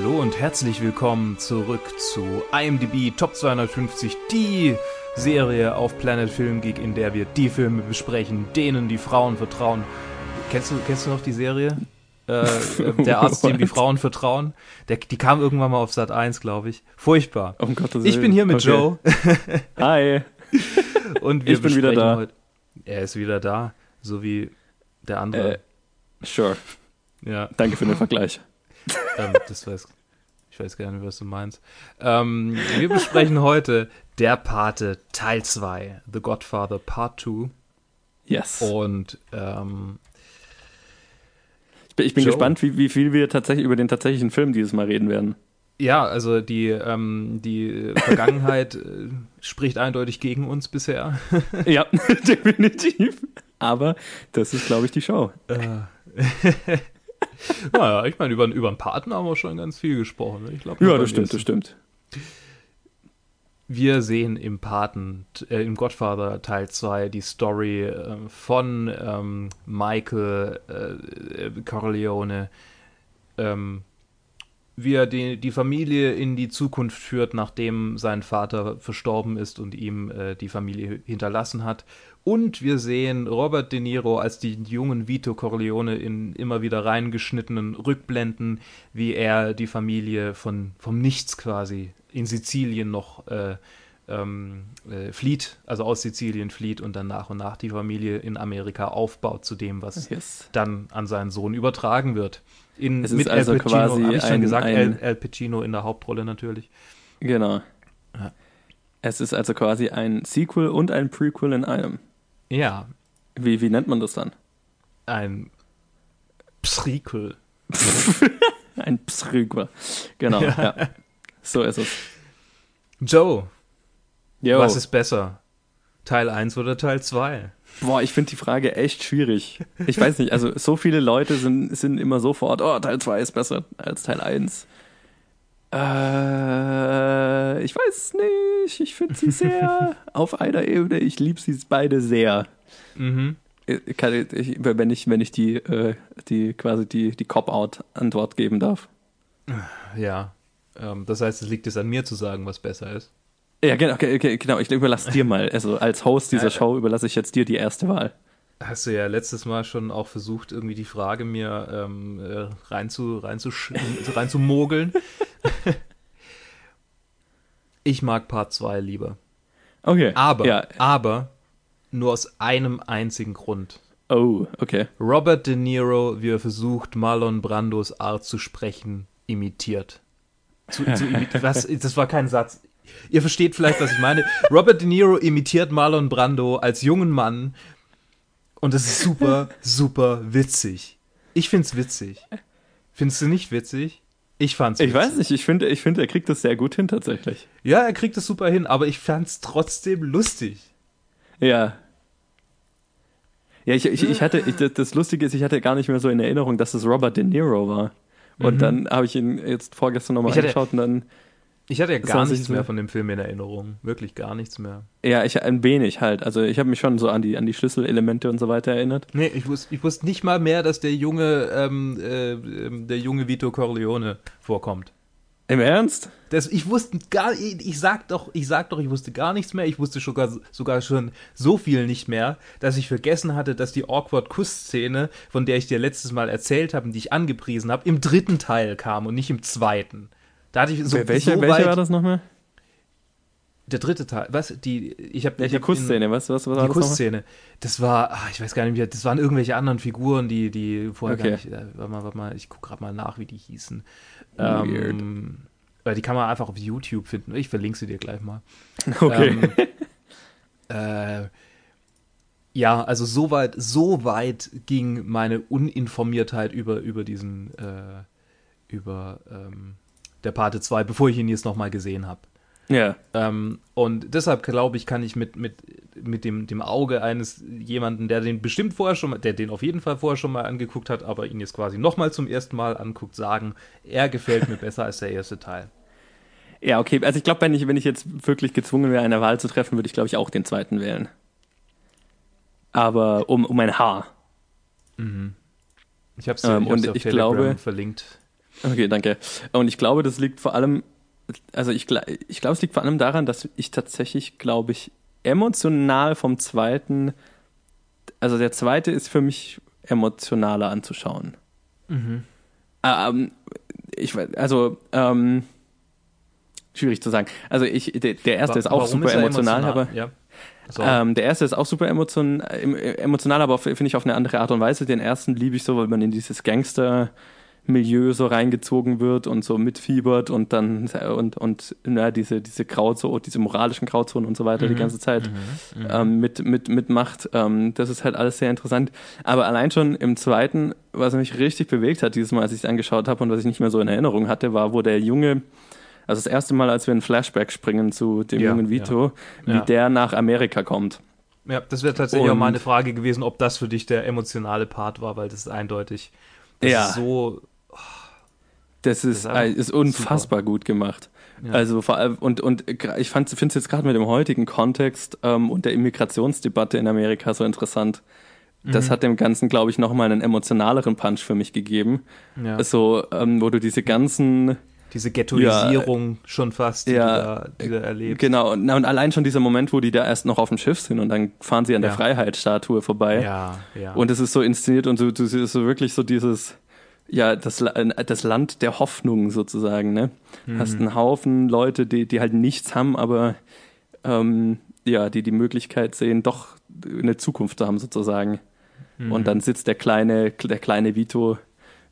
Hallo und herzlich willkommen zurück zu IMDb Top 250, die Serie auf Planet Film Geek, in der wir die Filme besprechen, denen die Frauen vertrauen. Kennst du, kennst du noch die Serie? Äh, der Arzt, dem die Frauen vertrauen. Der, die kam irgendwann mal auf Sat 1, glaube ich. Furchtbar. Um Gottes Ich bin hier mit Okay. Joe Hi. und wir Ich bin wieder da. Heute, er ist wieder da, so wie der andere. Äh, sure. ja. Danke für den Vergleich. ähm, das weiß, ich weiß gar nicht, was du meinst. Ähm, wir besprechen heute Der Pate Teil 2, The Godfather Part 2. Yes. Und ähm, ich bin, ich bin gespannt, wie, wie viel wir tatsächlich über den tatsächlichen Film dieses Mal reden werden. ja, also die, ähm, die Vergangenheit äh, spricht eindeutig gegen uns bisher. ja, definitiv. Aber das ist, glaube ich, die Show. Äh, naja, ich meine, über, über den Paten haben wir schon ganz viel gesprochen. ne? Ich glaub, Ja, das stimmt, das stimmt. Wir sehen im Paten, äh, im Godfather Teil 2 die Story äh, von ähm, Michael äh, äh, Corleone, ähm, wie er die, die Familie in die Zukunft führt, nachdem sein Vater verstorben ist und ihm äh, die Familie hinterlassen hat. Und wir sehen Robert De Niro als den jungen Vito Corleone in immer wieder reingeschnittenen Rückblenden, wie er die Familie von, vom Nichts quasi in Sizilien noch äh, ähm, äh, flieht, also aus Sizilien flieht und dann nach und nach die Familie in Amerika aufbaut zu dem, was Yes. dann an seinen Sohn übertragen wird. In, Es ist mit also Al Pacino, quasi habe ich schon ein- gesagt, ein- Al, Al Pacino in der Hauptrolle natürlich. Genau. Ja. Es ist also quasi ein Sequel und ein Prequel in einem. Ja, Wie, wie nennt man das dann? ein Prequel. Ein Prequel. Genau, ja. So ist es. Joe, Yo. was ist besser? Teil 1 oder Teil 2? Boah, ich finde die Frage echt schwierig. Ich weiß nicht, also so viele Leute sind, sind immer sofort, oh, Teil 2 ist besser als Teil 1. Äh, ich weiß nicht. Ich finde sie sehr auf einer Ebene. Ich liebe sie beide sehr. Mhm. Ich, kann, ich, wenn ich, wenn ich die, äh, die quasi die, die Cop-Out-Antwort geben darf. Ja, ähm, das heißt, es liegt jetzt an mir zu sagen, was besser ist. Ja, genau, okay, okay, genau. Ich überlasse dir mal. Also als Host dieser. Show überlasse ich jetzt dir die erste Wahl. Hast du ja letztes Mal schon auch versucht, irgendwie die Frage mir ähm, äh, rein zu, rein zu, sch- rein zu mogeln. ich mag Part 2 lieber. Okay. Aber, Ja. aber nur aus einem einzigen Grund. Oh, okay. Robert De Niro, wie er versucht, Marlon Brandos Art zu sprechen, imitiert. Zu, zu imit was, das war kein Satz. Ihr versteht vielleicht, was ich meine. Robert De Niro imitiert Marlon Brando als jungen Mann und das ist super, super witzig. Ich find's witzig. Findest du nicht witzig? Ich fand's Ich witzig. weiß nicht, ich finde, ich finde, er kriegt das sehr gut hin tatsächlich. Ja, er kriegt es super hin, aber ich fand's trotzdem lustig. Ja. Ja, ich, ich, ich hatte, ich, das- das Lustige ist, ich hatte gar nicht mehr so in Erinnerung, dass es Robert De Niro war. Und Mhm. dann habe ich ihn jetzt vorgestern nochmal Ich hatte- angeschaut und dann, Ich hatte ja gar nichts mehr von dem Film in Erinnerung. Wirklich gar nichts mehr. ja, ich ein wenig halt. Also ich habe mich schon so an die, an die Schlüsselelemente und so weiter erinnert. Nee, ich wusste, ich wusste nicht mal mehr, dass der junge, ähm, äh, ähm, der junge Vito Corleone vorkommt. Im Ernst? Das, ich wusste gar, ich, ich sag doch, ich sag doch, ich wusste gar nichts mehr. Ich wusste sogar, sogar schon so viel nicht mehr, dass ich vergessen hatte, dass die awkward Kuss-Szene, von der ich dir letztes Mal erzählt habe und die ich angepriesen habe, im dritten Teil kam und nicht im zweiten. Da hatte ich so, welcher so welcher war das nochmal? Der dritte Teil. Was? Die, ich habe Ja, die Kussszene, was, was, was war Die das nochmal? Kussszene. Das war, ah, ich weiß gar nicht mehr, das waren irgendwelche anderen Figuren, die, die vorher Okay. gar nicht, äh, warte mal, warte mal, ich gucke gerade mal nach, wie die hießen. Weird. Ähm, die kann man einfach auf YouTube finden. Ich verlinke sie dir gleich mal. Okay. Ähm, äh, ja, also so weit, so weit ging meine Uninformiertheit über, über diesen, äh, über ähm, der Pate 2, bevor ich ihn jetzt nochmal gesehen habe. ja. Ähm, und deshalb glaube ich, kann ich mit, mit, mit dem, dem Auge eines jemanden, der den bestimmt vorher schon mal, der den auf jeden Fall vorher schon mal angeguckt hat, aber ihn jetzt quasi nochmal zum ersten Mal anguckt, sagen, er gefällt mir besser als der erste Teil. Ja, okay. Also ich glaube, wenn ich, wenn ich jetzt wirklich gezwungen wäre, eine Wahl zu treffen, würde ich, glaube ich, auch den zweiten wählen. Aber um, um ein Haar. Ich habe es Ähm, ich auf ich Telegram glaube- verlinkt. Okay, danke. Und ich glaube, das liegt vor allem, also ich, ich glaube, es liegt vor allem daran, dass ich tatsächlich, glaube ich, emotional vom zweiten, also der zweite ist für mich emotionaler anzuschauen. Mhm. Ähm, ich, also, ähm, schwierig zu sagen. Also ich, der, der erste Wa ist auch super ist emotional, emotional, aber ja. So. Ähm, der erste ist auch super emotion, emotional, aber finde ich auf eine andere Art und Weise. Den ersten liebe ich so, weil man in dieses Gangster Milieu so reingezogen wird und so mitfiebert und dann und und na, diese diese Grauzone, diese moralischen Grauzonen und so weiter mhm. die ganze Zeit mhm. Mhm. Ähm, mit mit mitmacht. Ähm, das ist halt alles sehr interessant. Aber allein schon im zweiten, was mich richtig bewegt hat dieses Mal, als ich es angeschaut habe und was ich nicht mehr so in Erinnerung hatte, war, wo der Junge also das erste Mal, als wir in Flashback springen zu dem ja, jungen Vito, ja. wie ja. der nach Amerika kommt. Ja, das wäre tatsächlich und, auch meine Frage gewesen, ob das für dich der emotionale Part war, weil das ist eindeutig. Das ja. Ist so. Das ist, das ist, ist unfassbar super. gut gemacht. Ja. Also vor allem, und, und ich finde es jetzt gerade mit dem heutigen Kontext ähm, und der Immigrationsdebatte in Amerika so interessant. Das mhm. hat dem Ganzen, glaube ich, nochmal einen emotionaleren Punch für mich gegeben. Ja. So, ähm, wo du diese ganzen diese Ghettoisierung ja, schon fast, die, ja, du da, die du erlebst. Genau, und, und, allein schon dieser Moment, wo die da erst noch auf dem Schiff sind und dann fahren sie an der Freiheitsstatue vorbei. Ja, ja. Und es ist so inszeniert und du siehst so wirklich so dieses, ja, das, das Land der Hoffnung sozusagen, ne? Mhm. Hast einen Haufen Leute, die, die halt nichts haben, aber ähm, ja, die die Möglichkeit sehen, doch eine Zukunft zu haben sozusagen. Mhm. Und dann sitzt der kleine, der kleine Vito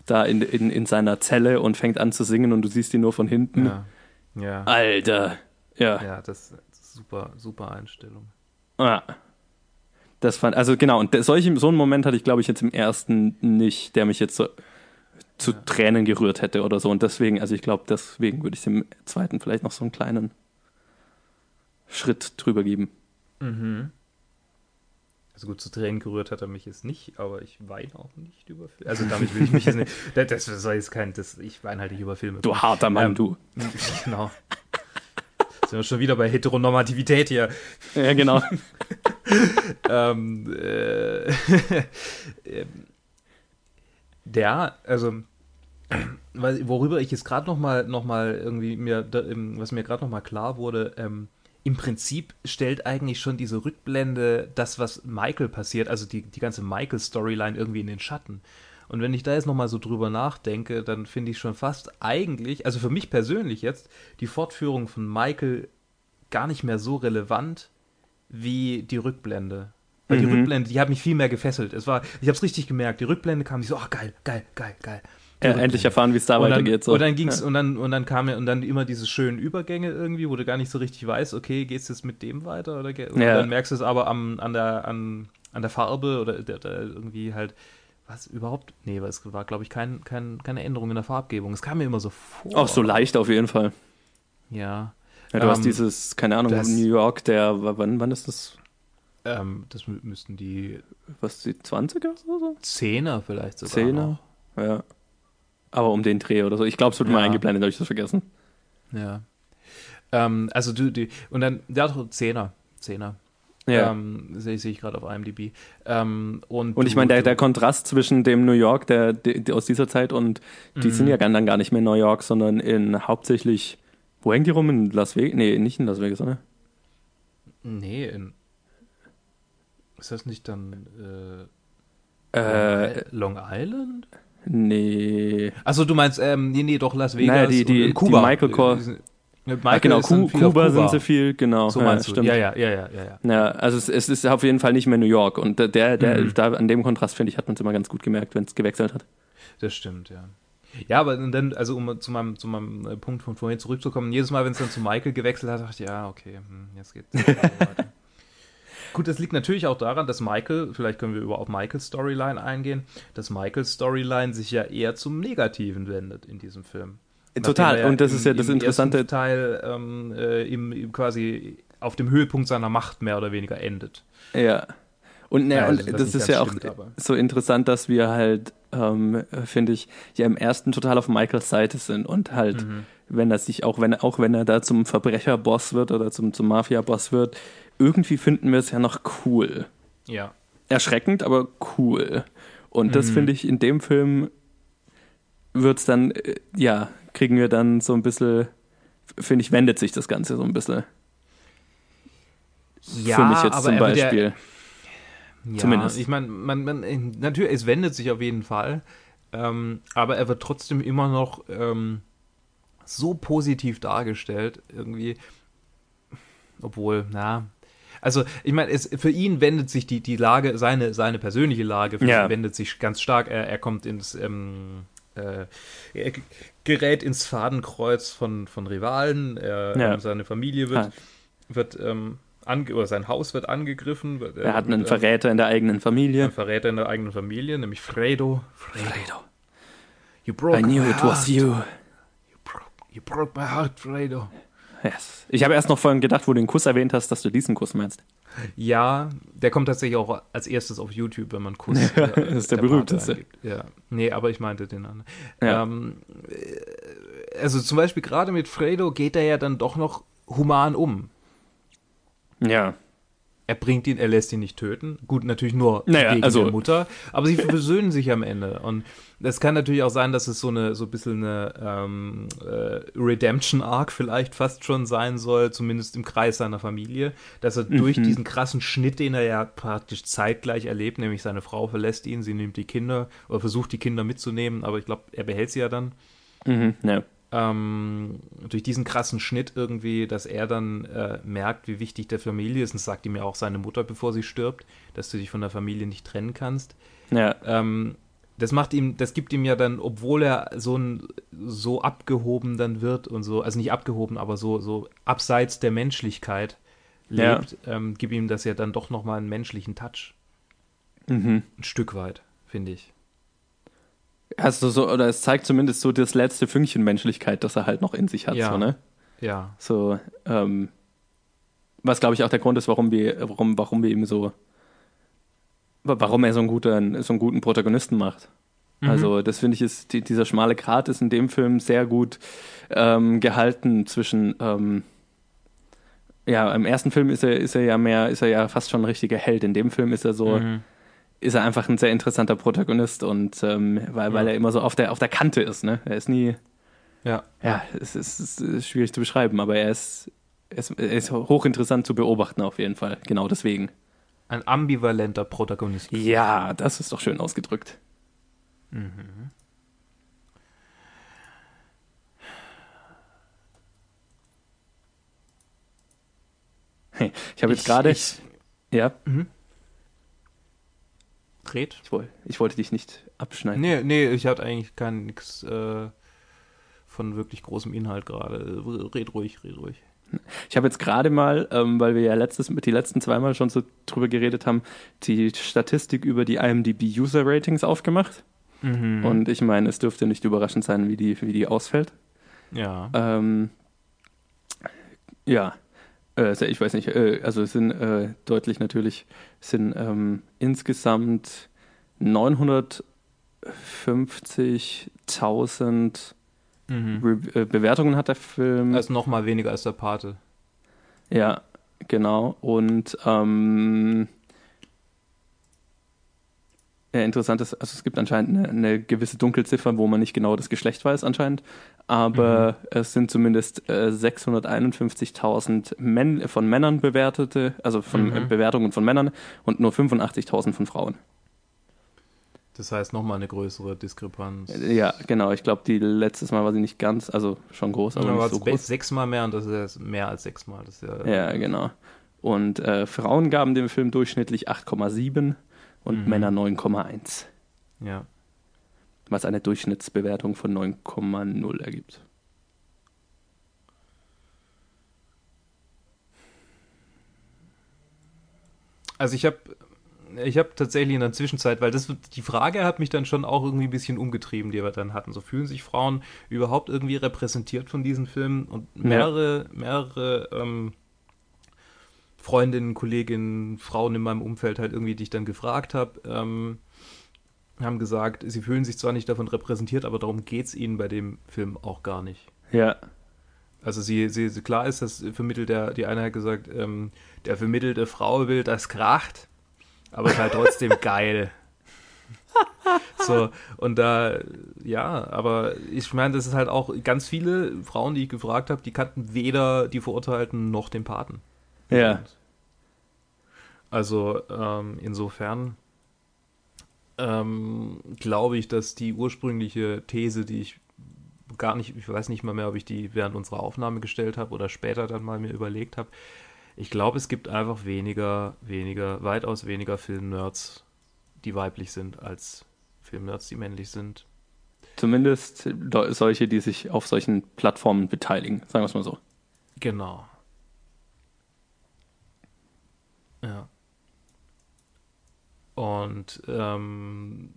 da in, in, in seiner Zelle und fängt an zu singen und du siehst ihn nur von hinten. Ja. ja. Alter. Ja. Ja, das ist super, super Einstellung. Ja. Das fand, also genau, und solch, so einen Moment hatte ich, glaube ich, jetzt im ersten nicht, der mich jetzt so zu ja. Tränen gerührt hätte oder so. Und deswegen, also ich glaube, deswegen würde ich im zweiten vielleicht noch so einen kleinen Schritt drüber geben. Mhm. Also gut, zu Tränen gerührt hat er mich jetzt nicht, aber ich weine auch nicht über Filme. Also damit will ich mich jetzt nicht. Das, soll jetzt kein. Das, ich weine halt nicht über Filme. Du harter Mann, ähm, du. Genau. Sind wir schon wieder bei Heteronormativität hier. Ja, genau. ähm, äh, der, also worüber ich jetzt gerade noch mal, noch mal irgendwie mir, was mir gerade noch mal klar wurde, ähm, im Prinzip stellt eigentlich schon diese Rückblende das, was Michael passiert, also die, die ganze Michael-Storyline irgendwie in den Schatten. Und wenn ich da jetzt nochmal so drüber nachdenke, dann finde ich schon fast eigentlich, also für mich persönlich jetzt, die Fortführung von Michael gar nicht mehr so relevant wie die Rückblende. Weil mhm. die Rückblende, die hat mich viel mehr gefesselt. Es war, ich habe es richtig gemerkt. Die Rückblende kam, ich so, ach geil, geil, geil, geil ja, endlich erfahren, wie es da weitergeht. So. Und dann ging's ja. und dann und dann kam ja und dann immer diese schönen Übergänge irgendwie, wo du gar nicht so richtig weißt, okay, geht's jetzt mit dem weiter oder und ja. dann merkst du es aber am, an der an, an der Farbe oder der, der irgendwie halt was überhaupt? Nee, es war glaube ich kein, kein, keine Änderung in der Farbgebung. Es kam mir immer so vor. Auch so leicht auf jeden Fall. Ja. ja du ähm, hast dieses, keine Ahnung, New York, der wann wann ist das? Ähm, das müssten die was die 20er oder so? Zehner vielleicht sogar. Zehner? Noch. Ja. Aber um den Dreh oder so. Ich glaube, es wird ja. mal eingeblendet, habe ich das vergessen. Ja. Ähm, also du, die, und dann, der hat Zehner. Zehner. Ja. Ähm, Sehe seh ich gerade auf IMDb. Ähm, und, und ich meine, der, der Kontrast zwischen dem New York der, der aus dieser Zeit und die mhm. sind ja dann gar nicht mehr in New York, sondern in hauptsächlich, wo hängen die rum? In Las Vegas? Nee, nicht in Las Vegas, oder? Nee, in. Ist das nicht dann äh, äh, Long Island? Nee. Achso, du meinst, ähm, nee, nee, doch Las Vegas naja, die, die, Kuba. Die Michael Core. Michael ah, genau, Ku Kuba, Kuba, sind sie viel, genau. So meinst ja, du. Ja, ja, ja, ja, ja. Ja, also es, es, ist auf jeden Fall nicht mehr New York und der, der, mhm. da an dem Kontrast finde ich hat man es immer ganz gut gemerkt, wenn es gewechselt hat. Das stimmt, ja. Ja, aber dann, also um zu meinem, zu meinem äh, Punkt von vorhin zurückzukommen, jedes Mal, wenn es dann zu Michael gewechselt hat, dachte ich, ja, okay, hm, jetzt geht's weiter. Gut, das liegt natürlich auch daran, dass Michael, vielleicht können wir über auf Michaels Storyline eingehen, dass Michaels Storyline sich ja eher zum Negativen wendet in diesem Film. Total, und das im, ist ja das interessante Teil ähm, äh, im, im, quasi auf dem Höhepunkt seiner Macht mehr oder weniger endet. Ja. Und, ne, ja, und das ist ja auch stimmt, so interessant, dass wir halt, ähm, finde ich, ja im ersten total auf Michaels Seite sind und halt, mhm. wenn er sich auch, wenn auch wenn er da zum Verbrecherboss wird oder zum, zum Mafia-Boss wird, irgendwie finden wir es ja noch cool. Ja. Erschreckend, aber cool. Und das mhm. finde ich in dem Film wird's dann, äh, ja, kriegen wir dann so ein bisschen, finde ich, wendet sich das Ganze so ein bisschen. Ja, für mich jetzt aber zum wird Beispiel. Ja, Zumindest. Ich meine, man, man, natürlich, es wendet sich auf jeden Fall, ähm, aber er wird trotzdem immer noch ähm, so positiv dargestellt, irgendwie. Obwohl, na. Also, ich meine, es, für ihn wendet sich die, die Lage, seine, seine persönliche Lage, für Ja. ihn wendet sich ganz stark. Er, er kommt ins, ähm, äh, er gerät ins Fadenkreuz von, von Rivalen, er, Ja. ähm, seine Familie wird, Ah. wird ähm, ange oder sein Haus wird angegriffen. Wird, Er hat wird, einen ähm, Verräter in der eigenen Familie. ein Verräter in der eigenen Familie, nämlich Fredo. Fredo. You broke I knew it was you. You broke, you broke my heart, Fredo. Yes. Ich habe erst noch vorhin gedacht, wo du den Kuss erwähnt hast, dass du diesen Kuss meinst. Ja, der kommt tatsächlich auch als erstes auf YouTube, wenn man Kuss. Ja, äh, das ist der Pate berühmteste. Ja. Nee, aber ich meinte den anderen. Ja. Ähm, äh, also zum Beispiel gerade mit Fredo geht er ja dann doch noch human um. Ja. Er bringt ihn, er lässt ihn nicht töten. Gut, natürlich nur Naja, gegen also- der Mutter, aber sie versöhnen sich am Ende. Und es kann natürlich auch sein, dass es so eine so ein bisschen eine ähm, äh, Redemption-Arc vielleicht fast schon sein soll, zumindest im Kreis seiner Familie, dass er durch diesen krassen Schnitt, den er ja praktisch zeitgleich erlebt, nämlich seine Frau verlässt ihn, sie nimmt die Kinder oder versucht die Kinder mitzunehmen, aber ich glaube, er behält sie ja dann Mhm. ja. Ähm, durch diesen krassen Schnitt irgendwie, dass er dann äh, merkt, wie wichtig der Familie ist. Und das sagt ihm ja auch seine Mutter, bevor sie stirbt, dass du dich von der Familie nicht trennen kannst. Ja. Ähm, das macht ihm, das gibt ihm ja dann, obwohl er so ein, so abgehoben dann wird und so, also nicht abgehoben, aber so, so abseits der Menschlichkeit Ja. lebt, ähm, gibt ihm das ja dann doch nochmal einen menschlichen Touch. Mhm. Ein Stück weit, finde ich. Du so, oder es zeigt zumindest so das letzte Fünkchen Menschlichkeit, das er halt noch in sich hat, Ja. so, ne? Ja. So, ähm, was glaube ich auch der Grund ist, warum wir, warum, warum wir ihm so, warum er so einen guten, so einen guten Protagonisten macht. Mhm. Also, das finde ich ist, die, dieser schmale Grat ist in dem Film sehr gut ähm, gehalten zwischen, ähm, ja, im ersten Film ist er, ist er ja mehr, ist er ja fast schon ein richtiger Held. In dem Film ist er so, Mhm. Ist er einfach ein sehr interessanter Protagonist und ähm, weil, weil Ja. er immer so auf der, auf der Kante ist, ne? Er ist nie, Ja. ja, es ist, es ist schwierig zu beschreiben, aber er ist, er ist, er ist hochinteressant zu beobachten auf jeden Fall. Genau deswegen. Ein ambivalenter Protagonist. Ja, das ist doch schön ausgedrückt. Hey, ich habe jetzt gerade, ja, Red. ich, woll, ich wollte dich nicht abschneiden. Nee, nee, ich hatte eigentlich kein nix äh, von wirklich großem Inhalt gerade. Red ruhig, red ruhig. Ich habe jetzt gerade mal, ähm, weil wir ja letztes, die letzten zweimal schon so drüber geredet haben, die Statistik über die IMDb User Ratings aufgemacht. Mhm. Und ich meine, es dürfte nicht überraschend sein, wie die, wie die ausfällt. ja. Ähm, ja, äh, ich weiß nicht, äh, also es sind äh, deutlich natürlich, sind ähm, insgesamt 950.000 Mhm. Äh, Bewertungen hat der Film. Also noch mal weniger als der Pate. Ja, genau. Und ähm, ja, interessant ist, also es gibt anscheinend eine, eine gewisse Dunkelziffer, wo man nicht genau das Geschlecht weiß anscheinend, aber es sind zumindest äh, 651.000 Män von Männern bewertete, also von Mhm. äh, Bewertungen von Männern und nur 85.000 von Frauen. Das heißt noch mal eine größere Diskrepanz. Ja, genau. Ich glaube, die letztes Mal war sie nicht ganz, also schon groß, aber aber nicht so groß. sechsmal mehr und das ist mehr als sechsmal. Das ja, Ja, genau. Und äh, Frauen gaben dem Film durchschnittlich 8,7 und Mhm. Männer 9,1, ja. was eine Durchschnittsbewertung von 9,0 ergibt. Also ich habe ich habe tatsächlich in der Zwischenzeit, weil das die Frage hat mich dann schon auch irgendwie ein bisschen umgetrieben, die wir dann hatten. So fühlen sich Frauen überhaupt irgendwie repräsentiert von diesen Filmen und mehrere mehrere ähm, Freundinnen, Kolleginnen, Frauen in meinem Umfeld halt irgendwie, die ich dann gefragt habe, ähm, haben gesagt, sie fühlen sich zwar nicht davon repräsentiert, aber darum geht es ihnen bei dem Film auch gar nicht. Ja, Also sie, sie, klar ist, das vermittelt der, die eine hat gesagt, ähm, der vermittelte Frauenbild, das kracht, aber ist halt trotzdem geil. so, und da, ja, aber ich meine, das ist halt auch ganz viele Frauen, die ich gefragt habe, die kannten weder die Verurteilten noch den Paten. Ja. Also ähm, insofern ähm, glaube ich, dass die ursprüngliche These, die ich gar nicht, ich weiß nicht mal mehr, ob ich die während unserer Aufnahme gestellt habe oder später dann mal mir überlegt habe. Ich glaube, es gibt einfach weniger, weniger, weitaus weniger Filmnerds, die weiblich sind, als Filmnerds, die männlich sind. Zumindest solche, die sich auf solchen Plattformen beteiligen, sagen wir es mal so. Genau. Ja. Und ähm,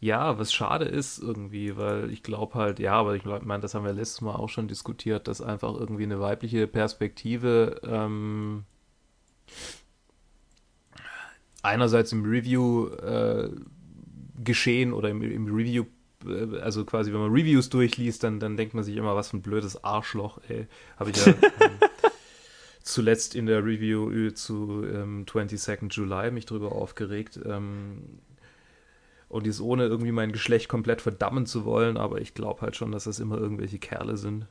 ja, was schade ist irgendwie, weil ich glaube halt, ja, aber ich meine, das haben wir letztes Mal auch schon diskutiert, dass einfach irgendwie eine weibliche Perspektive ähm, einerseits im Review äh, geschehen oder im, im Review äh, also quasi, wenn man Reviews durchliest, dann, dann denkt man sich immer, was für ein blödes Arschloch, ey. Habe ich ja zuletzt in der Review zu ähm, 22nd July mich drüber aufgeregt. Ähm, und dies ohne irgendwie mein Geschlecht komplett verdammen zu wollen, aber ich glaube halt schon, dass das immer irgendwelche Kerle sind.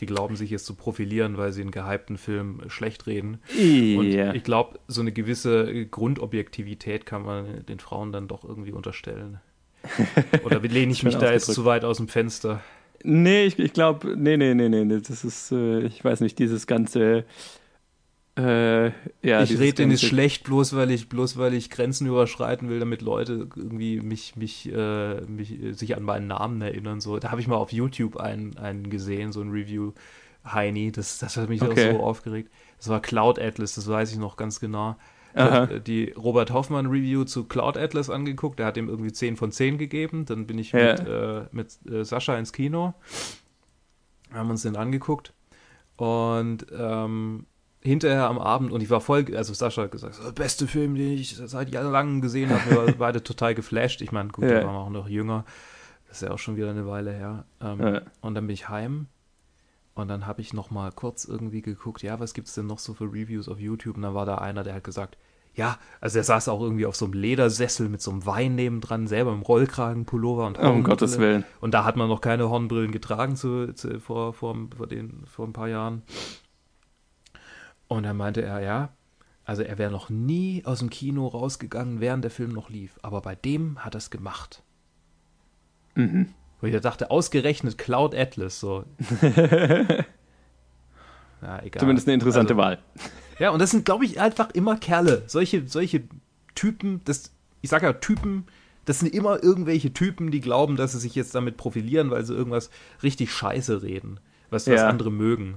Die glauben sich jetzt zu profilieren, weil sie einen gehypten Film schlecht reden. Yeah. Und ich glaube, so eine gewisse Grundobjektivität kann man den Frauen dann doch irgendwie unterstellen. Oder lehne ich mich da jetzt zu weit aus dem Fenster? Nee, ich, ich glaube, nee, nee, nee, nee, das ist, äh, ich weiß nicht, dieses ganze äh, ja, ich rede denen ist schlecht, bloß weil ich, bloß weil ich Grenzen überschreiten will, damit Leute irgendwie mich, mich, äh, mich äh, sich an meinen Namen erinnern. So, da habe ich mal auf YouTube einen, einen gesehen, so ein Review Heini. Das, das hat mich okay. so aufgeregt. Das war Cloud Atlas, das weiß ich noch ganz genau. Aha. Die Robert Hoffmann Review zu Cloud Atlas angeguckt. Der hat ihm irgendwie 10 von 10 gegeben. Dann bin ich ja. mit, äh, mit äh, Sascha ins Kino. Haben uns den angeguckt. Und ähm, hinterher am Abend und ich war voll, also Sascha hat gesagt, der beste Film, den ich seit langem gesehen habe. Wir waren beide total geflasht. Ich meine, gut, ja. wir waren auch noch jünger. Das ist ja auch schon wieder eine Weile her. Ähm, ja. Und dann bin ich heim und dann habe ich noch mal kurz irgendwie geguckt, ja, was gibt es denn noch so für Reviews auf YouTube? Und dann war da einer, der hat gesagt, ja, also er saß auch irgendwie auf so einem Ledersessel mit so einem Wein nebendran, selber im Rollkragenpullover und oh, um Gottes Willen. Und da hat man noch keine Hornbrillen getragen zu, zu, vor, vor, vor, den, vor ein paar Jahren. Und dann meinte er, ja, also er wäre noch nie aus dem Kino rausgegangen, während der Film noch lief. Aber bei dem hat er es gemacht. Mhm. Wo ich dachte, ausgerechnet Cloud Atlas, so. ja, egal. Zumindest eine interessante also, Wahl. Ja, und das sind, glaube ich, einfach immer Kerle. Solche, solche Typen, das, ich sage ja Typen, das sind immer irgendwelche Typen, die glauben, dass sie sich jetzt damit profilieren, weil sie irgendwas richtig scheiße reden, was, was andere mögen.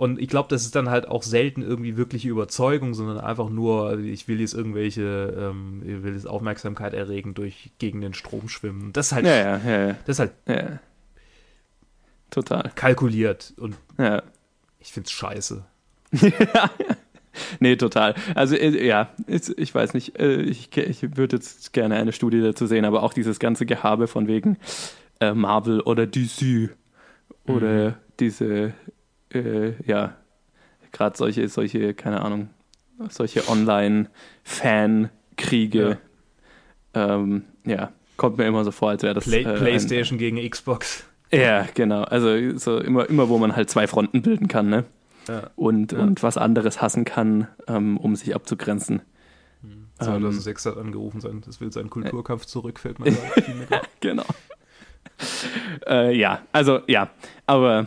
Und ich glaube, das ist dann halt auch selten irgendwie wirkliche Überzeugung, sondern einfach nur, ich will jetzt irgendwelche, ähm, ich will jetzt Aufmerksamkeit erregen durch gegen den Strom schwimmen. Das ist halt, ja, ja, ja, das ist halt ja. total kalkuliert und ja. ich find's scheiße. nee, total. Also äh, ja, ich weiß nicht, äh, ich, ich würde jetzt gerne eine Studie dazu sehen, aber auch dieses ganze Gehabe von wegen äh, Marvel oder DC oder mhm. diese äh, ja, gerade solche, solche, keine Ahnung, solche Online-Fan-Kriege, ja. Ähm, ja. kommt mir immer so vor, als wäre das. Play äh, PlayStation ein, gegen Xbox. Ja, genau. Also so immer, immer, wo man halt zwei Fronten bilden kann, ne? Ja. Und, ja. und was anderes hassen kann, ähm, um sich abzugrenzen. 2006 hm. ähm, hat angerufen sein, das will seinen Kulturkampf zurück, fällt mir Genau. äh, ja, also ja, aber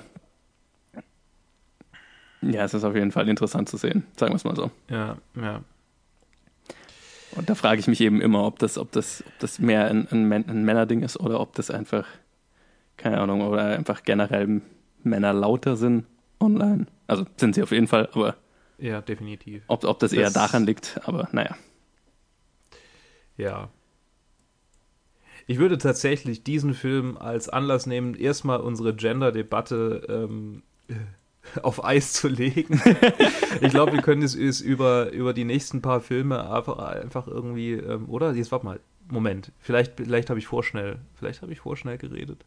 ja, es ist auf jeden Fall interessant zu sehen, sagen wir es mal so. Ja, ja. Und da frage ich mich eben immer, ob das, ob das, ob das mehr ein, ein, ein Männerding ist oder ob das einfach, keine Ahnung, oder einfach generell Männer lauter sind online. Also sind sie auf jeden Fall, aber. Ja, definitiv. Ob, ob das, das eher daran liegt, aber naja. Ja. Ich würde tatsächlich diesen Film als Anlass nehmen, erstmal unsere Gender-Debatte ähm, auf Eis zu legen. ich glaube, wir können es, es, über, über die nächsten paar Filme einfach, einfach irgendwie, ähm, oder? Jetzt warte mal, Moment, vielleicht, vielleicht habe ich vorschnell, vielleicht habe ich vorschnell geredet.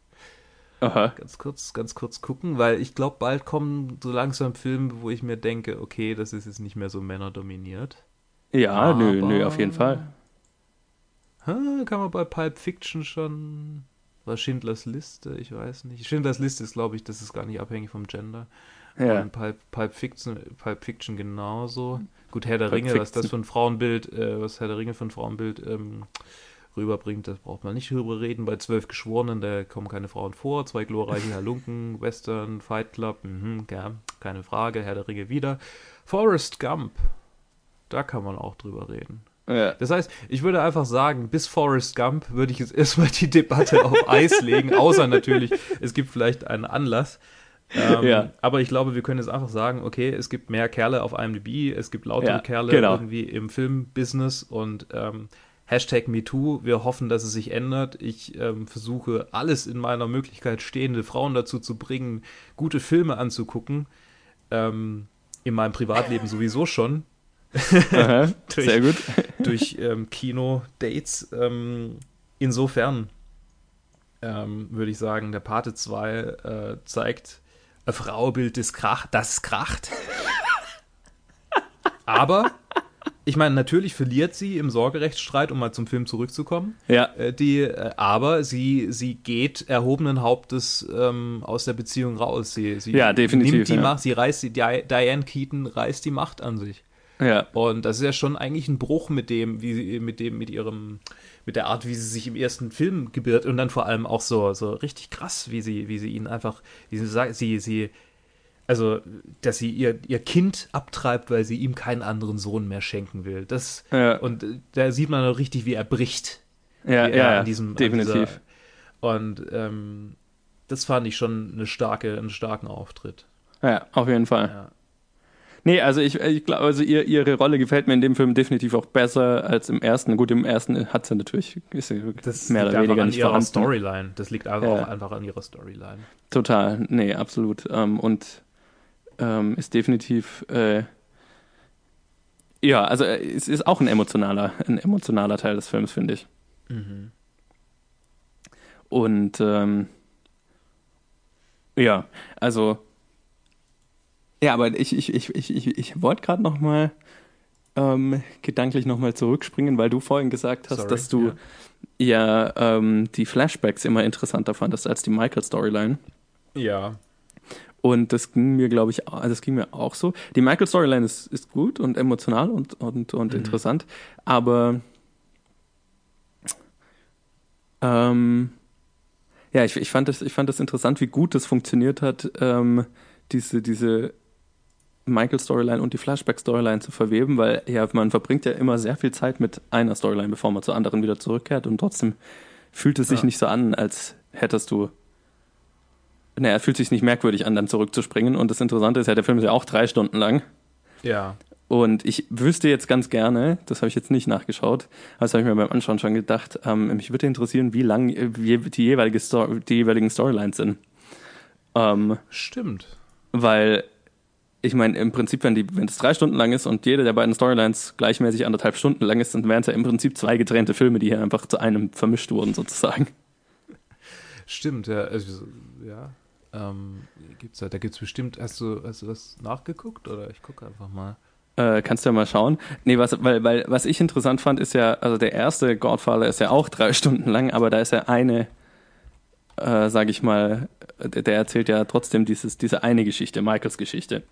Aha. Ganz kurz, ganz kurz gucken, weil ich glaube, bald kommen so langsam Filme, wo ich mir denke, okay, das ist jetzt nicht mehr so männerdominiert. Ja, Aber, nö, nö, auf jeden Fall. Ha, kann man bei Pulp Fiction schon. War Schindlers Liste? Ich weiß nicht. Schindlers Liste ist, glaube ich, das ist gar nicht abhängig vom Gender. Ja. Und Pulp, Pulp, Fiction, Pulp Fiction genauso. Gut, Herr der Pulp Ringe, was Fiction. das für ein Frauenbild, äh, was Herr der Ringe für ein Frauenbild ähm, rüberbringt, das braucht man nicht drüber reden. Bei zwölf Geschworenen, da kommen keine Frauen vor. Zwei glorreiche Halunken, Western, Fight Club, mhm, ja, keine Frage. Herr der Ringe wieder. Forrest Gump, da kann man auch drüber reden. Ja. Das heißt, ich würde einfach sagen, bis Forrest Gump würde ich jetzt erstmal die Debatte auf Eis legen, außer natürlich, es gibt vielleicht einen Anlass. Ähm, Ja. Aber ich glaube, wir können jetzt einfach sagen, okay, es gibt mehr Kerle auf IMDb, es gibt lautere Ja, Kerle genau. irgendwie im Filmbusiness und ähm, Hashtag MeToo, wir hoffen, dass es sich ändert. Ich ähm, versuche alles in meiner Möglichkeit stehende Frauen dazu zu bringen, gute Filme anzugucken. Ähm, in meinem Privatleben sowieso schon. Aha, sehr gut. durch ähm, Kino-Dates. Ähm, insofern würde ich sagen, der Pate 2 äh, zeigt ein Frauenbild, das, krach, das kracht. Aber, ich meine, natürlich verliert sie im Sorgerechtsstreit, um mal zum Film zurückzukommen. Ja, Äh, die, äh, aber sie, sie geht erhobenen Hauptes ähm, aus der Beziehung raus. Sie, sie Ja, definitiv, nimmt die ja. Macht, sie reißt die, Di- Diane Keaton reißt die Macht an sich. Ja, Und das ist ja schon eigentlich ein Bruch mit dem, wie sie, mit dem, mit ihrem, mit der Art, wie sie sich im ersten Film gebiert und dann vor allem auch so, so richtig krass, wie sie, wie sie ihn einfach, wie sie sagt, sie, sie, also, dass sie ihr, ihr Kind abtreibt, weil sie ihm keinen anderen Sohn mehr schenken will. Das, ja, und äh, da sieht man auch richtig, wie er bricht. ja, ja, an diesem, an definitiv. dieser- und ähm, das fand ich schon eine starke, einen starken Auftritt. Ja, auf jeden Fall. Ja. Nee, also ich, ich glaube, also ihr, ihre Rolle gefällt mir in dem Film definitiv auch besser als im ersten. Gut, im ersten hat sie natürlich, ist sie Das mehr oder weniger an nicht ihrer vorhanden. Storyline. Das liegt einfach Ja. auch einfach an ihrer Storyline. Total, nee, absolut. Ähm, und ähm, ist definitiv, äh, ja, also äh, es ist auch ein emotionaler, ein emotionaler Teil des Films, finde ich. Mhm. Und ähm, ja, also ja, aber ich, ich, ich, ich, ich, ich wollte gerade noch mal ähm, gedanklich noch mal zurückspringen, weil du vorhin gesagt hast, Sorry, dass du ja, ähm, die Flashbacks immer interessanter fandest als die Michael-Storyline. Ja. Und das ging mir, glaube ich, also das ging mir auch so. Die Michael-Storyline ist, ist gut und emotional und, und, und Mhm. interessant, aber ähm, ja, ich, ich, fand das, ich fand das interessant, wie gut das funktioniert hat, ähm, diese, diese Michael-Storyline und die Flashback-Storyline zu verweben, weil ja, man verbringt ja immer sehr viel Zeit mit einer Storyline, bevor man zur anderen wieder zurückkehrt und trotzdem fühlt es sich Ja. nicht so an, als hättest du naja, es fühlt sich nicht merkwürdig an, dann zurückzuspringen. Und das Interessante ist ja, der Film ist ja auch drei Stunden lang. Ja. Und ich wüsste jetzt ganz gerne, das habe ich jetzt nicht nachgeschaut, aber das habe ich mir beim Anschauen schon gedacht, ähm, mich würde interessieren, wie lang wie die, jeweilige Sto die jeweiligen Storylines sind. Ähm, Stimmt. weil ich meine, im Prinzip, wenn, die, wenn es drei Stunden lang ist und jede der beiden Storylines gleichmäßig anderthalb Stunden lang ist, dann wären es ja im Prinzip zwei getrennte Filme, die hier einfach zu einem vermischt wurden, sozusagen. Stimmt, ja. Also, ja. Ähm, gibt's da, da gibt's bestimmt, hast du, hast du was nachgeguckt oder ich gucke einfach mal. Äh, kannst du ja mal schauen. Nee, was, weil, weil, was ich interessant fand, ist ja, also der erste Godfather ist ja auch drei Stunden lang, aber da ist ja eine, äh, sag ich mal, der, der erzählt ja trotzdem dieses, diese eine Geschichte, Michaels Geschichte.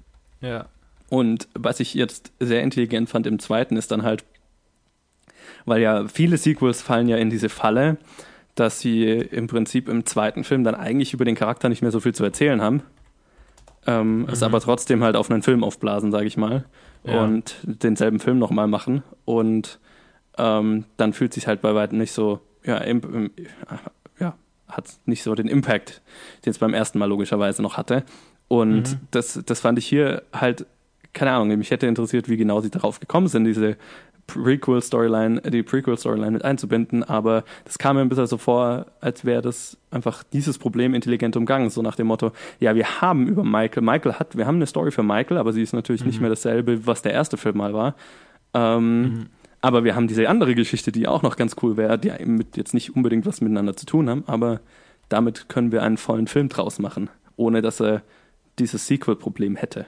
Ja. Und was ich jetzt sehr intelligent fand im zweiten ist dann halt, weil ja viele Sequels fallen ja in diese Falle, dass sie im Prinzip im zweiten Film dann eigentlich über den Charakter nicht mehr so viel zu erzählen haben. Ähm, Es Mhm. aber trotzdem halt auf einen Film aufblasen, sage ich mal. Ja. Und denselben Film nochmal machen. Und ähm, dann fühlt sich halt bei weitem nicht so, ja, im, im, ja, hat nicht so den Impact, den es beim ersten Mal logischerweise noch hatte. Und Mhm. das, das fand ich hier halt, keine Ahnung, mich hätte interessiert, wie genau sie darauf gekommen sind, diese Prequel-Storyline, die Prequel-Storyline mit einzubinden, aber das kam mir ein bisschen so vor, als wäre das einfach dieses Problem intelligent umgangen, so nach dem Motto, ja, wir haben über Michael, Michael hat, wir haben eine Story für Michael, aber sie ist natürlich nicht Mhm. mehr dasselbe, was der erste Film mal war. Ähm, Mhm. aber wir haben diese andere Geschichte, die auch noch ganz cool wäre, die mit jetzt nicht unbedingt was miteinander zu tun haben, aber damit können wir einen vollen Film draus machen, ohne dass er dieses Sequel-Problem hätte.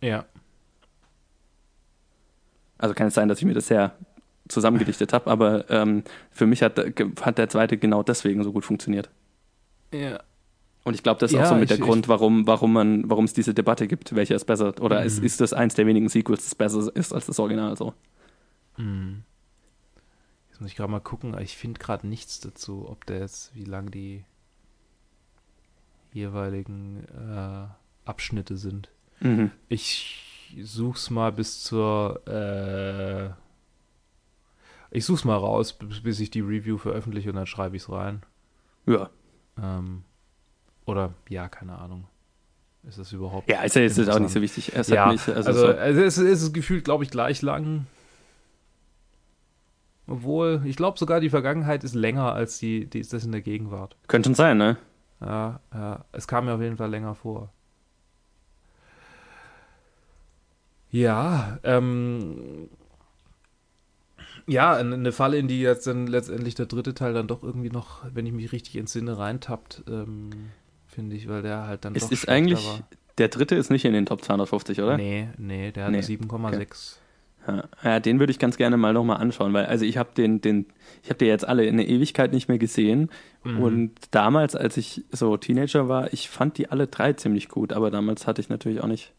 Ja. Also kann es sein, dass ich mir das sehr zusammengedichtet habe, aber ähm, für mich hat, hat der zweite genau deswegen so gut funktioniert. Ja. Und ich glaube, das ist Ja, auch so mit ich- der Grund, warum, warum man, warum es diese Debatte gibt, welcher ist besser. Oder ist, Mhm. ist das eins der wenigen Sequels, das besser ist als das Original so? Hm. Jetzt muss ich gerade mal gucken, aber ich finde gerade nichts dazu, ob der jetzt, wie lang die jeweiligen äh, Abschnitte sind. Mhm. Ich such's mal bis zur äh, ich such's mal raus, bis, ich die Review veröffentliche und dann schreibe ich's rein. Ja. Ähm, oder ja, keine Ahnung. Ist das überhaupt? Ja, ist ja jetzt auch nicht so wichtig. Es ja, nicht, also, also, so, also es, es ist gefühlt, glaube ich, gleich lang. Obwohl, ich glaube sogar die Vergangenheit ist länger als die, die ist das in der Gegenwart. könnte schon sein, ne? Ja, ja, es kam mir auf jeden Fall länger vor. Ja, ähm, ja, eine Falle, in die jetzt dann letztendlich der dritte Teil dann doch irgendwie noch, wenn ich mich richtig entsinne, reintappt, ähm, finde ich, weil der halt dann Es doch ist eigentlich, war. der dritte ist nicht in den Top 250, oder? Nee, nee, der hat Nee, eine 7,6. Ja, ja, den würde ich ganz gerne mal nochmal anschauen, weil also ich habe den, den, ich habe die jetzt alle in der Ewigkeit nicht mehr gesehen Mhm. und damals, als ich so Teenager war, ich fand die alle drei ziemlich gut, aber damals hatte ich natürlich auch nicht,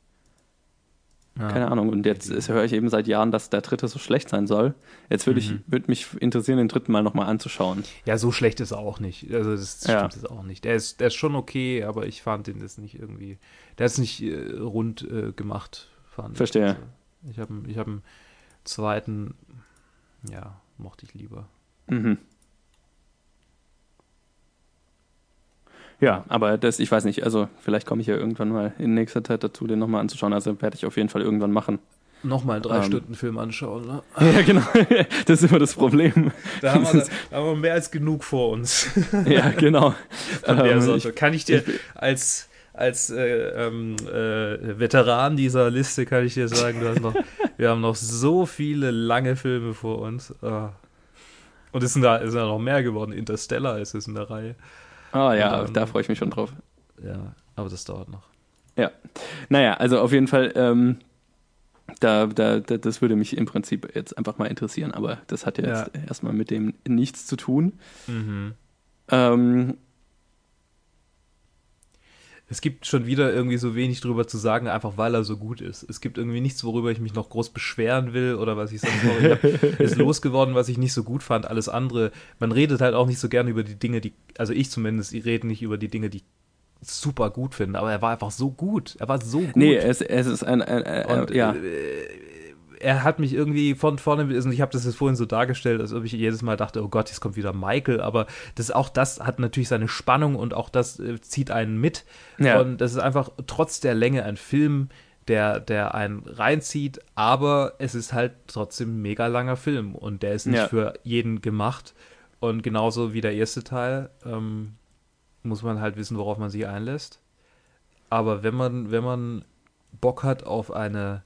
Ja. keine Ahnung und jetzt höre ich eben seit Jahren, dass der dritte so schlecht sein soll. Jetzt würde ich, Mhm. würde mich interessieren, den dritten mal nochmal anzuschauen. Ja, so schlecht ist er auch nicht. Also das Ja. stimmt jetzt auch nicht. Der ist, der ist schon okay, aber ich fand den jetzt nicht irgendwie. Der ist nicht äh, rund äh, gemacht, fand ich. Verstehe. Also, ich habe ich hab einen zweiten, ja, mochte ich lieber. Mhm. Ja, aber das, ich weiß nicht, also vielleicht komme ich ja irgendwann mal in nächster Zeit dazu, den nochmal anzuschauen. Also werde ich auf jeden Fall irgendwann machen. Nochmal einen drei Ähm. Stunden Film anschauen, ne? Ja, genau. Das ist immer das Problem. Da haben, wir, da haben wir mehr als genug vor uns. Ja, genau. Von der Ähm, Sorte. Kann ich dir als, als äh, ähm, äh, Veteran dieser Liste kann ich dir sagen, du hast noch, wir haben noch so viele lange Filme vor uns. Ah. Und es sind da es sind ja noch mehr geworden. Interstellar ist es in der Reihe. Ah ja, Und, ähm, da freue ich mich schon drauf. Ja, aber das dauert noch. Naja, also auf jeden Fall, ähm, da, da, da, das würde mich im Prinzip jetzt einfach mal interessieren, aber das hat ja jetzt erstmal mit dem nichts zu tun. Mhm. Ähm, Es gibt schon wieder irgendwie so wenig drüber zu sagen, einfach weil er so gut ist. Es gibt irgendwie nichts, worüber ich mich noch groß beschweren will oder was ich sonst noch. Ich ist losgeworden, was ich nicht so gut fand. Alles andere. Man redet halt auch nicht so gerne über die Dinge, die. Also ich zumindest, ich rede nicht über die Dinge, die ich super gut finde. Aber er war einfach so gut. Er war so gut. nee, es, es ist ein, ein, ein Und ja. äh, er hat mich irgendwie von vorne, also ich habe das jetzt vorhin so dargestellt, als ob ich jedes Mal dachte, oh Gott, jetzt kommt wieder Michael, aber das auch das hat natürlich seine Spannung und auch das äh, zieht einen mit. Ja. Und das ist einfach trotz der Länge ein Film, der, der einen reinzieht, aber es ist halt trotzdem ein mega langer Film und der ist nicht Ja. für jeden gemacht. Und genauso wie der erste Teil ähm, muss man halt wissen, worauf man sich einlässt. Aber wenn man, wenn man Bock hat auf eine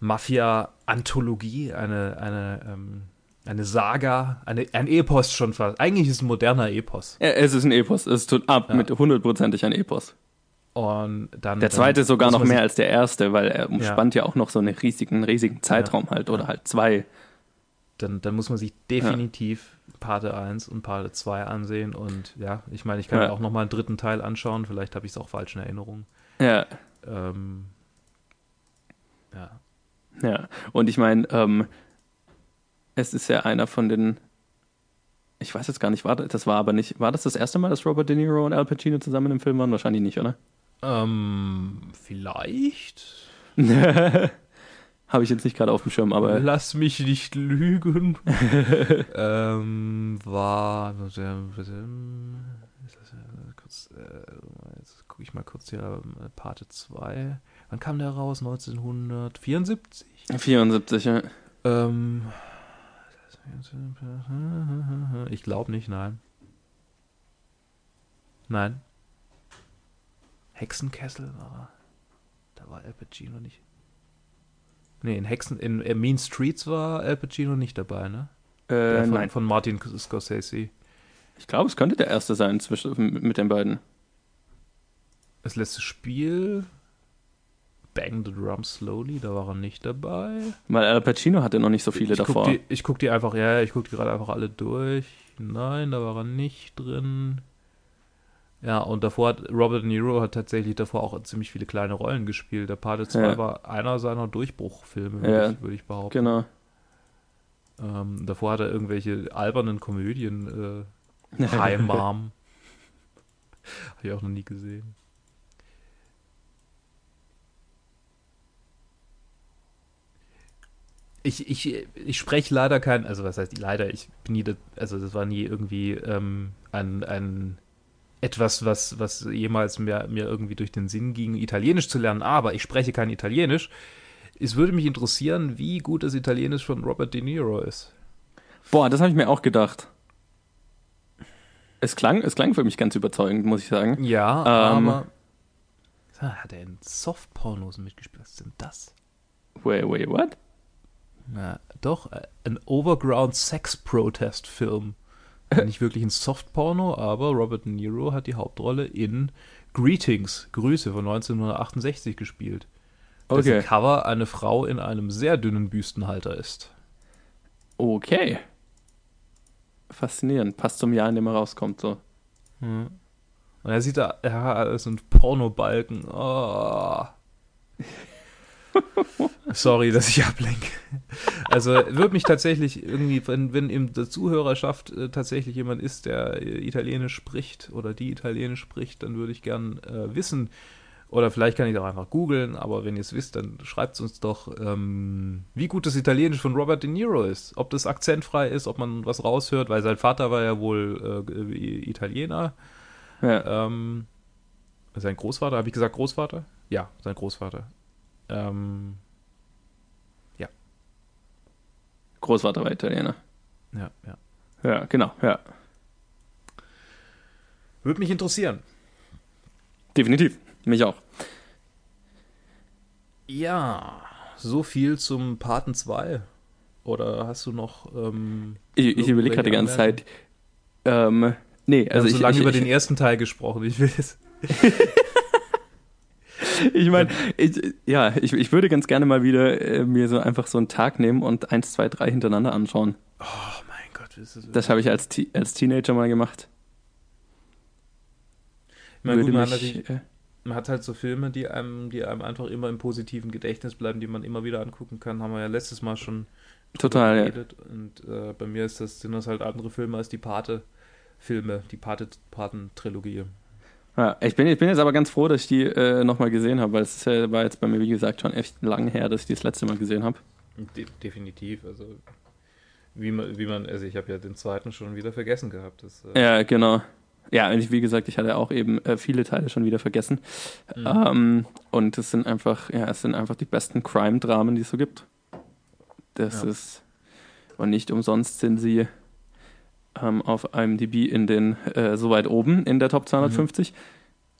Mafia-Anthologie, eine, eine, ähm, eine Saga, eine, ein Epos schon fast. Eigentlich ist es ein moderner Epos. Ja, Es ist ein Epos, es ist ab Ja. mit hundertprozentig ein Epos. Und dann, Der zweite dann sogar noch mehr als der erste, weil er umspannt ja, auch noch so einen riesigen, riesigen Zeitraum halt oder halt zwei. Dann, dann muss man sich definitiv Parte 1 und Parte 2 ansehen. Und ja, ich meine, ich kann Ja. mir auch noch mal einen dritten Teil anschauen. Vielleicht habe ich es auch falsch in Erinnerung. Ja, Ähm, ja. Ja. Und ich meine, ähm, es ist ja einer von den. Ich weiß jetzt gar nicht, war das, das war aber nicht. War das das erste Mal, dass Robert De Niro und Al Pacino zusammen im Film waren? Wahrscheinlich nicht, oder? Ähm, vielleicht. Habe ich jetzt nicht gerade auf dem Schirm, aber Lass mich nicht lügen. ähm, war. Ist das, äh, kurz, äh, jetzt gucke ich mal kurz hier. äh, Parte 2. Wann kam der raus? 1974? 74, ja. Ähm. Ich glaube nicht, nein. Nein. Hexenkessel war. Da war Al Pacino nicht. Nee, in Hexen, in, in Mean Streets war Al Pacino nicht dabei, ne? Äh, von, nein. von Martin Scorsese. Ich glaube, es könnte der erste sein zwischen, mit den beiden. Das letzte Spiel. Bang the Drum Slowly, da war er nicht dabei. Weil Al Pacino hatte noch nicht so viele ich davor. Guck die, ich gucke die einfach, ja, ich gucke die gerade einfach alle durch. Nein, da war er nicht drin. Ja, und davor hat Robert De Niro hat tatsächlich davor auch ziemlich viele kleine Rollen gespielt. Der Pate 2 Ja. war einer seiner Durchbruchfilme, würde Ja. ich, würd ich behaupten. Genau. Ähm, davor hat er irgendwelche albernen Komödien, äh, Hi Mom. Habe ich auch noch nie gesehen. Ich, ich, ich spreche leider kein, also was heißt leider, ich bin nie, also das war nie irgendwie ähm, ein, ein etwas, was, was jemals mir, mir irgendwie durch den Sinn ging, Italienisch zu lernen, aber ich spreche kein Italienisch. Es würde mich interessieren, wie gut das Italienisch von Robert De Niro ist. Boah, das habe ich mir auch gedacht. Es klang, es klang für mich ganz überzeugend, muss ich sagen. Ja, Ähm. aber. Hat er in Softpornos mitgespielt? Was ist denn das? Wait, wait, what? Na, doch, äh, ein Overground Sex Protest Film. Nicht wirklich ein Softporno, aber Robert De Niro hat die Hauptrolle in Greetings, Grüße von 1968 gespielt. Dessen Okay. Cover eine Frau in einem sehr dünnen Büstenhalter ist. Okay. Faszinierend. Passt zum Jahr, in dem er rauskommt. So. Und er sieht da, ja, das sind Pornobalken. Oh. Sorry, dass ich ablenke. Also würde mich tatsächlich irgendwie, wenn, wenn in der Zuhörerschaft äh, tatsächlich jemand ist, der äh, Italienisch spricht oder die Italienisch spricht, dann würde ich gern äh, wissen, oder vielleicht kann ich auch einfach googeln, aber wenn ihr es wisst, dann schreibt es uns doch, ähm, wie gut das Italienisch von Robert De Niro ist. Ob das akzentfrei ist, ob man was raushört, weil sein Vater war ja wohl äh, Italiener. Ja. Ähm, sein Großvater, habe ich gesagt Großvater? Ja, sein Großvater. Ähm, Großvater war Italiener. ja, ja. Ja, genau. Ja. Würde mich interessieren. Definitiv. Mich auch. Ja, so viel zum Paten 2. Oder hast du noch. Ähm, Ich, ich überlege gerade die ganze Zeit. Ähm, nee, wir also haben ich, so lange ich, über ich, den ersten Teil gesprochen. Ich will es. Ich meine, ich, ja, ich, ich würde ganz gerne mal wieder äh, mir so einfach so einen Tag nehmen und eins, zwei, drei hintereinander anschauen. Oh mein Gott, ist das. Das habe ich als, als Teenager mal gemacht. ich meine, gut, man, hat mich, natürlich, äh, man hat halt so Filme, die einem, die einem einfach immer im positiven Gedächtnis bleiben, die man immer wieder angucken kann. Haben wir ja letztes Mal schon Total, ja. geredet. Und äh, bei mir ist das, sind das halt andere Filme als die Pate-Filme, die Pate- Paten-Trilogie. Ja, ich, bin, ich bin jetzt aber ganz froh, dass ich die äh, nochmal gesehen habe, weil es ja- war jetzt bei mir, wie gesagt, schon echt lang her, dass ich die das letzte Mal gesehen habe. De definitiv, also wie man, wie man, also ich habe ja den zweiten schon wieder vergessen gehabt. Das, äh, Ja, genau. Ja, und ich, wie gesagt, ich hatte auch eben äh, viele Teile schon wieder vergessen. Mhm. Ähm, und es sind einfach, ja, es sind einfach die besten Crime-Dramen, die es so gibt. Das Ja. ist, und nicht umsonst sind sie ähm, auf IMDb in den, äh, so weit oben in der Top 250.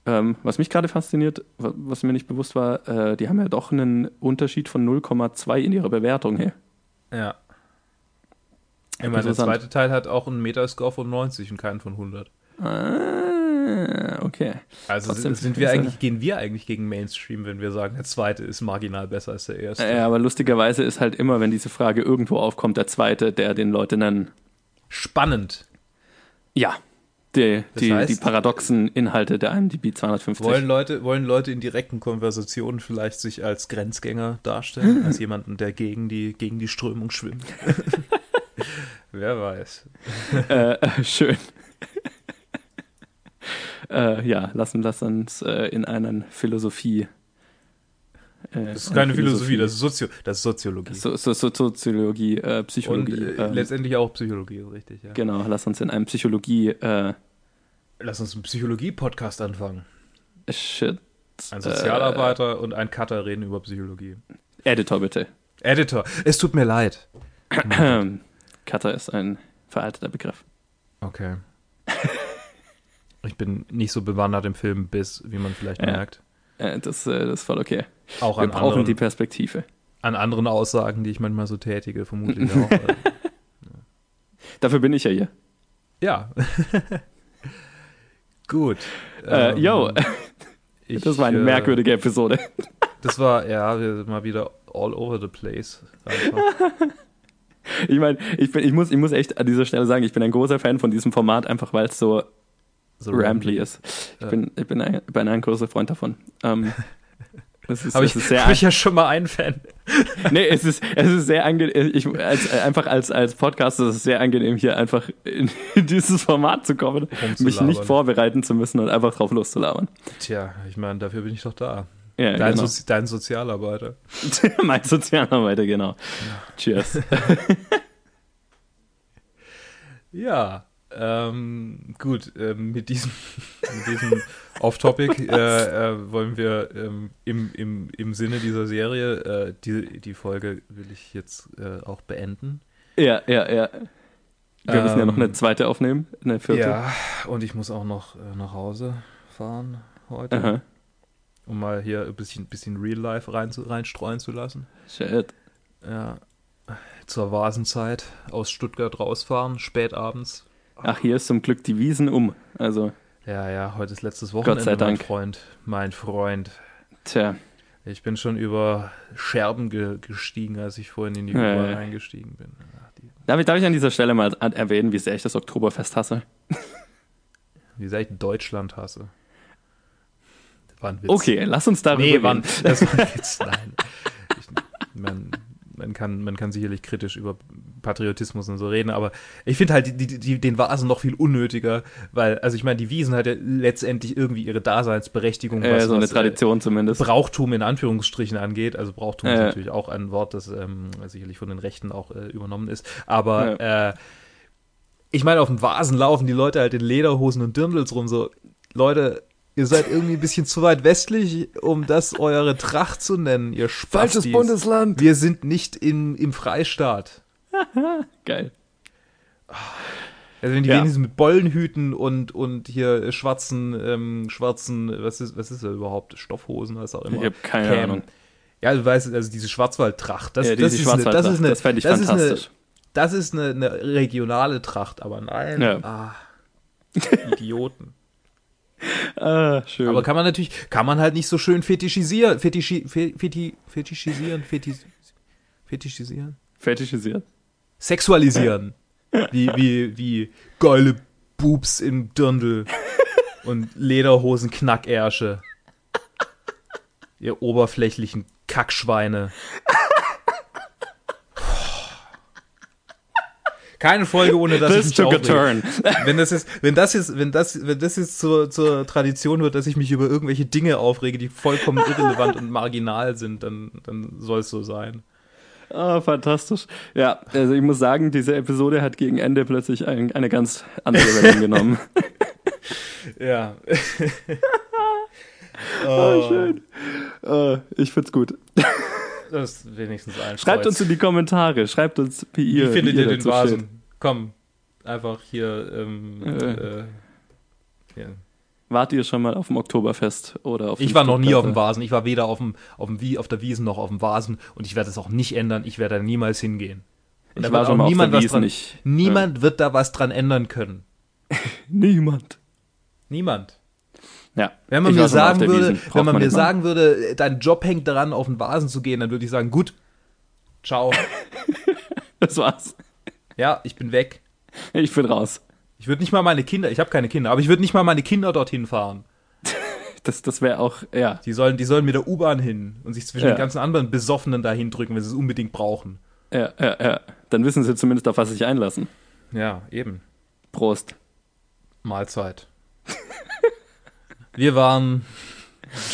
Ähm, was mich gerade fasziniert, wa- was mir nicht bewusst war, äh, die haben ja doch einen Unterschied von 0,2 in ihrer Bewertung. Hey. ja. Ich meine, der zweite Teil hat auch einen Metascore von 90 und keinen von 100. Ah, okay. Also Trotzdem sind wir eigentlich, gehen wir eigentlich gegen Mainstream, wenn wir sagen, der zweite ist marginal besser als der erste. Ja, aber lustigerweise ist halt immer, wenn diese Frage irgendwo aufkommt, der zweite, der den Leute nennen. Spannend. Ja, die, Das die, heißt- die paradoxen Inhalte der IMDb 250. Wollen Leute, wollen Leute in direkten Konversationen vielleicht sich als Grenzgänger darstellen, als jemanden, der gegen die, gegen die Strömung schwimmt? Wer weiß. äh, äh, schön. äh, ja, lassen, lass uns äh, in einen Philosophie. Äh, Das ist keine Philosophie, das ist, Sozio das ist Soziologie. so, so, so, Soziologie, äh, Und Psychologie. äh, ähm, letztendlich auch Psychologie, richtig, ja. genau, lass uns in einem Psychologie. Äh, Lass uns einen Psychologie-Podcast anfangen. Shit. Ein Sozialarbeiter und ein Cutter reden über Psychologie. Äh, Editor bitte. Editor, es tut mir leid. Cutter ist ein veralteter Begriff. Okay. Ich bin nicht so bewandert im Film bis, wie man vielleicht Ja. merkt. Äh, das, äh, das ist voll okay. Auch Wir an brauchen anderen, die Perspektive. an anderen Aussagen, die ich manchmal so tätige, vermutlich auch. äh, Dafür bin ich ja hier. ja. Gut. Äh, Ähm, yo, ich, das war eine äh, merkwürdige Episode. Das war, ja, wir sind mal wieder all over the place. Ich meine, ich, bin- ich, muss, ich muss echt an dieser Stelle sagen, ich bin ein großer Fan von diesem Format, einfach weil es so So rambly ist. Ich Ja. bin, ich bin, ein, bin ein großer Freund davon. Ähm, es ist, Habe es ich, ist sehr, ich ja schon mal einen Fan. nee, es ist, es ist sehr angenehm, ich, als, einfach als, als Podcaster ist es sehr angenehm, hier einfach in, dieses Format zu kommen, Rumzulabern. mich nicht vorbereiten zu müssen und einfach drauf loszulabern. Tja, ich meine, dafür bin ich doch da. Ja, Dein, genau. Sozi dein Sozialarbeiter. mein Sozialarbeiter, genau. Cheers. Ja, ähm, gut, ähm, mit diesem, mit diesem Off-Topic äh, äh, wollen wir ähm, im, im, im Sinne dieser Serie äh, die, die Folge will ich jetzt äh, auch beenden. Ja, ja, ja. Wir müssen ja noch Ähm, eine zweite aufnehmen, eine vierte. Ja, und ich muss auch noch äh, nach Hause fahren heute, Aha. um mal hier ein bisschen, bisschen Real Life rein, reinstreuen zu lassen. Shit. Ja, zur Vasenzeit aus Stuttgart rausfahren, spät abends. Ach, hier ist zum Glück die Wiesen um. Also, Ja, ja, heute ist letztes Gott Wochenende, sei mein Dank. Freund. Mein Freund. tja. Ich bin schon über Scherben ge gestiegen, als ich vorhin in die Ja, U-Bahn ja. eingestiegen bin. Ach, Darf ich, darf ich an dieser Stelle mal erwähnen, wie sehr ich das Oktoberfest hasse? wie sehr ich Deutschland hasse. War ein Witz. Okay, lass uns darüber Nee, reden. Das war ein Witz. Nein. Ich, man, man, kann, man kann sicherlich kritisch über Patriotismus und so reden, aber ich finde halt die, die, den Vasen noch viel unnötiger, weil, also ich meine, die Wiesen hat ja letztendlich irgendwie ihre Daseinsberechtigung, äh, so eine was, äh, Tradition zumindest. Brauchtum in Anführungsstrichen angeht. Also Brauchtum ist Ja. natürlich auch ein Wort, das ähm, sicherlich von den Rechten auch äh, übernommen ist. Aber äh, ich meine, auf dem Vasen laufen die Leute halt in Lederhosen und Dirndls rum. So, Leute, ihr seid irgendwie ein bisschen zu weit westlich, um das eure Tracht zu nennen, ihr Spastis. Bundesland. Wir sind nicht in, im Freistaat. Geil. Also wenn die Ja. wenigstens mit Bollenhüten und, und hier schwarzen, ähm, schwarzen, was ist, was ist das überhaupt? Stoffhosen, was auch immer. Ich habe keine kämen. Ahnung. Ja, du weißt, also diese Schwarzwaldtracht, das, ja, das, ist eine, das ist eine, das fände ich das ist eine, fantastisch. das ist eine, eine regionale Tracht, aber nein, Ja. ah, Idioten. Ah, schön. Aber kann man natürlich, kann man halt nicht so schön fetischisieren, fetischi, fe, feti, fetischisieren, fetis, fetischisieren, Fetischisiert. Sexualisieren, wie, wie, wie geile Boobs im Dirndl und Lederhosen Knackärsche. Ihr oberflächlichen Kackschweine. Keine Folge, ohne dass ich This mich took a aufrege. turn. Wenn das jetzt, wenn das jetzt, wenn das, wenn das jetzt zur, zur Tradition wird, dass ich mich über irgendwelche Dinge aufrege, die vollkommen irrelevant und marginal sind, dann, dann soll es so sein. Ah, fantastisch. Ja, also ich muss sagen, diese Episode hat gegen Ende plötzlich ein, eine ganz andere Wendung genommen. Ja. Ah, schön. Ah, ich find's gut. Das ist wenigstens ein Schreibt uns in die Kommentare. Schreibt uns, wie Wie ihr findet wie ihr den Vasen? steht. Komm, einfach hier, ähm, Äh. äh, ja. Wart ihr schon mal auf dem Oktoberfest oder auf Ich war noch nie auf dem? Vasen. Ich war weder auf dem, auf dem Wie, auf der Wiesen noch auf dem Vasen und ich werde es auch nicht ändern. Ich werde da niemals hingehen. Und Ich da war schon mal auf niemand der was Wiesn. dran, Ich, Niemand wird da was dran ändern können. ja. Niemand. Niemand. Ja. Wenn man mir auf sagen der würde. Braucht wenn man mir nicht machen. sagen würde, dein Job hängt daran, auf den Vasen zu gehen, dann würde ich sagen, gut, ciao. Das war's. ja, ich bin weg. Ich bin raus. Ich würde nicht mal meine Kinder, ich habe keine Kinder, aber ich würde nicht mal meine Kinder dorthin fahren. Das, das wäre auch, ja. Die sollen, die sollen mit der U-Bahn hin und sich zwischen Ja. den ganzen anderen Besoffenen dahin drücken, wenn sie es unbedingt brauchen. Ja, ja, ja. Dann wissen sie zumindest, auf was sie sich einlassen. Ja, eben. Prost. Mahlzeit. Wir waren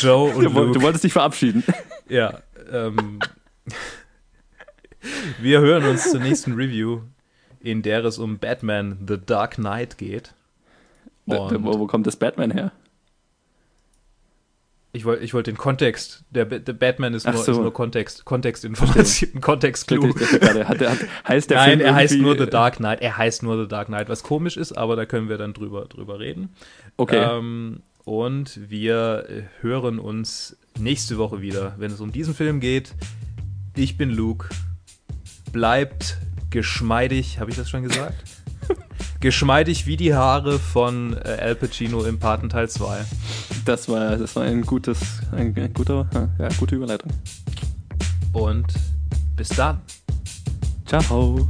Joe und Du, Luke. du wolltest dich verabschieden. Ja, ähm, wir hören uns zur nächsten Review, in der es um Batman The Dark Knight geht. Und wo, wo kommt das Batman her? ich wollte ich wollt den Kontext, der, der Batman ist nur, so. ist nur Kontext, Kontextinformation, hat, heißt der Nein, Film er heißt nur The Dark Knight. Er heißt nur The Dark Knight, was komisch ist, aber da können wir dann drüber, drüber reden. Okay. Ähm, und wir äh, hören uns nächste Woche wieder, wenn es um diesen Film geht. Ich bin Luke. Bleibt geschmeidig, habe ich das schon gesagt? geschmeidig wie die Haare von äh, Al Pacino im Paten Teil 2. Das war, das war ein gutes, ein, ein guter, ja, gute Überleitung. Und bis dann. Ciao.